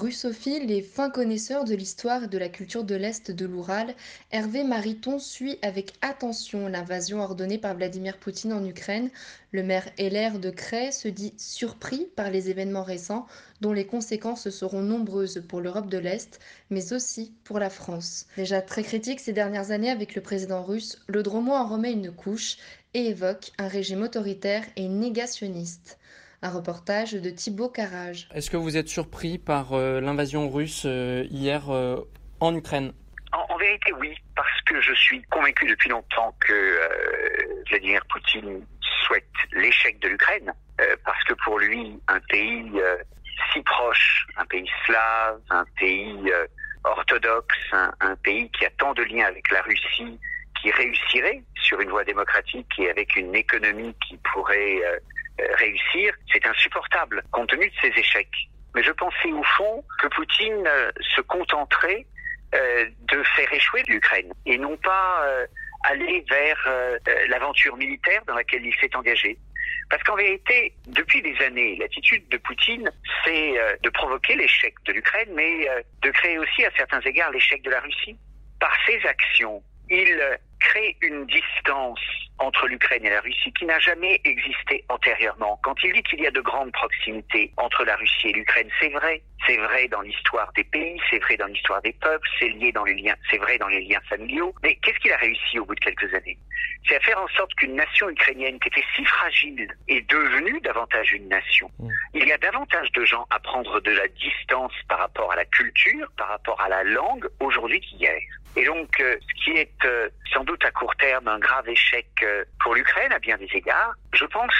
Russophile et fin connaisseur de l'histoire et de la culture de l'Est de l'Oural, Hervé Mariton suit avec attention l'invasion ordonnée par Vladimir Poutine en Ukraine. Le maire LR de Cray se dit surpris par les événements récents dont les conséquences seront nombreuses pour l'Europe de l'Est, mais aussi pour la France. Déjà très critique ces dernières années avec le président russe, le Dromo en remet une couche et évoque un régime autoritaire et négationniste. Un reportage de Thibaut Carrage. Est-ce que vous êtes surpris par euh, l'invasion russe euh, hier euh, en Ukraine? En, en, vérité, oui, parce que je suis convaincu depuis longtemps que Vladimir Poutine souhaite l'échec de l'Ukraine, parce que pour lui, un pays si proche, un pays slave, un pays orthodoxe, un, un pays qui a tant de liens avec la Russie, qui réussirait sur une voie démocratique et avec une économie qui pourrait réussir, c'est insupportable compte tenu de ses échecs. Mais je pensais au fond que Poutine se contenterait euh, de faire échouer l'Ukraine et non pas euh, aller vers euh, l'aventure militaire dans laquelle il s'est engagé. Parce qu'en vérité, depuis des années, l'attitude de Poutine, c'est de provoquer l'échec de l'Ukraine, mais de créer aussi à certains égards l'échec de la Russie. Par ses actions, il crée une distance entre l'Ukraine et la Russie qui n'a jamais existé antérieurement. Quand il dit qu'il y a de grandes proximités entre la Russie et l'Ukraine, c'est vrai. C'est vrai dans l'histoire des pays, c'est vrai dans l'histoire des peuples, c'est lié dans les liens, c'est vrai dans les liens familiaux. Mais qu'est-ce qu'il a réussi au bout de quelques années? C'est à faire en sorte qu'une nation ukrainienne qui était si fragile est devenue davantage une nation. Il y a davantage de gens à prendre de la distance par rapport à la culture, par rapport à la langue aujourd'hui qu'hier. Et donc, euh, ce qui est euh, sans doute à court terme un grave échec euh, pour l'Ukraine à bien des égards, je pense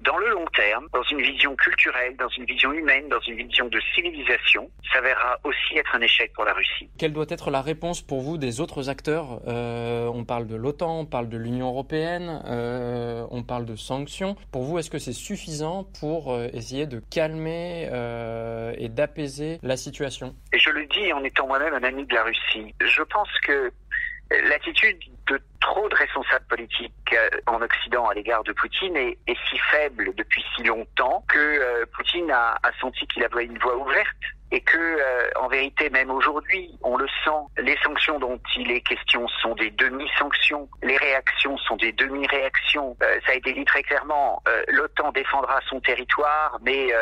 dans le long terme, dans une vision culturelle, dans une vision humaine, dans une vision de civilisation, s'avérera aussi être un échec pour la Russie. Quelle doit être la réponse pour vous des autres acteurs? On parle de l'OTAN, on parle de l'Union européenne, euh, on parle de sanctions. Pour vous, est-ce que c'est suffisant pour euh, essayer de calmer et d'apaiser la situation? Et je le dis en étant moi-même un ami de la Russie. Je pense que l'attitude de trop de responsables politiques en Occident à l'égard de Poutine est, est, si faible depuis si longtemps que euh, Poutine a, a senti qu'il avait une voie ouverte et que, euh, en vérité, même aujourd'hui, on le sent, les sanctions dont il est question sont des demi-sanctions, les réactions sont des demi-réactions. Euh, ça a été dit très clairement, l'OTAN défendra son territoire, mais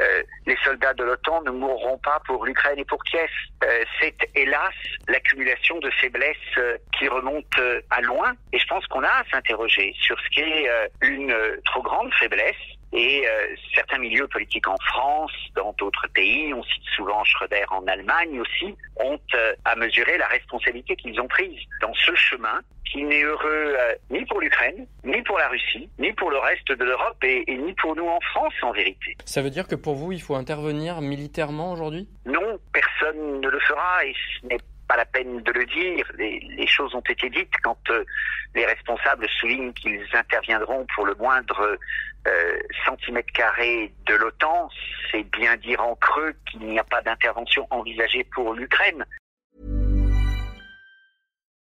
euh, les soldats de l'OTAN ne mourront pas pour l'Ukraine et pour Kiev. Euh, c'est hélas l'accumulation de faiblesses euh, qui remontent à loin. Et je pense qu'on a à s'interroger sur ce qui est une trop grande faiblesse. Et certains milieux politiques en France, dans d'autres pays, on cite souvent Schröder en Allemagne aussi, ont à mesurer la responsabilité qu'ils ont prise dans ce chemin qui n'est heureux euh, ni pour l'Ukraine, ni pour la Russie, ni pour le reste de l'Europe et, et, ni pour nous en France en vérité. Ça veut dire que pour vous, il faut intervenir militairement aujourd'hui? Non, personne ne le fera et ce n'est pas la peine de le dire. Les, les choses ont été dites quand euh, les responsables soulignent qu'ils interviendront pour le moindre euh, centimètre carré de l'OTAN. C'est bien dire en creux qu'il n'y a pas d'intervention envisagée pour l'Ukraine.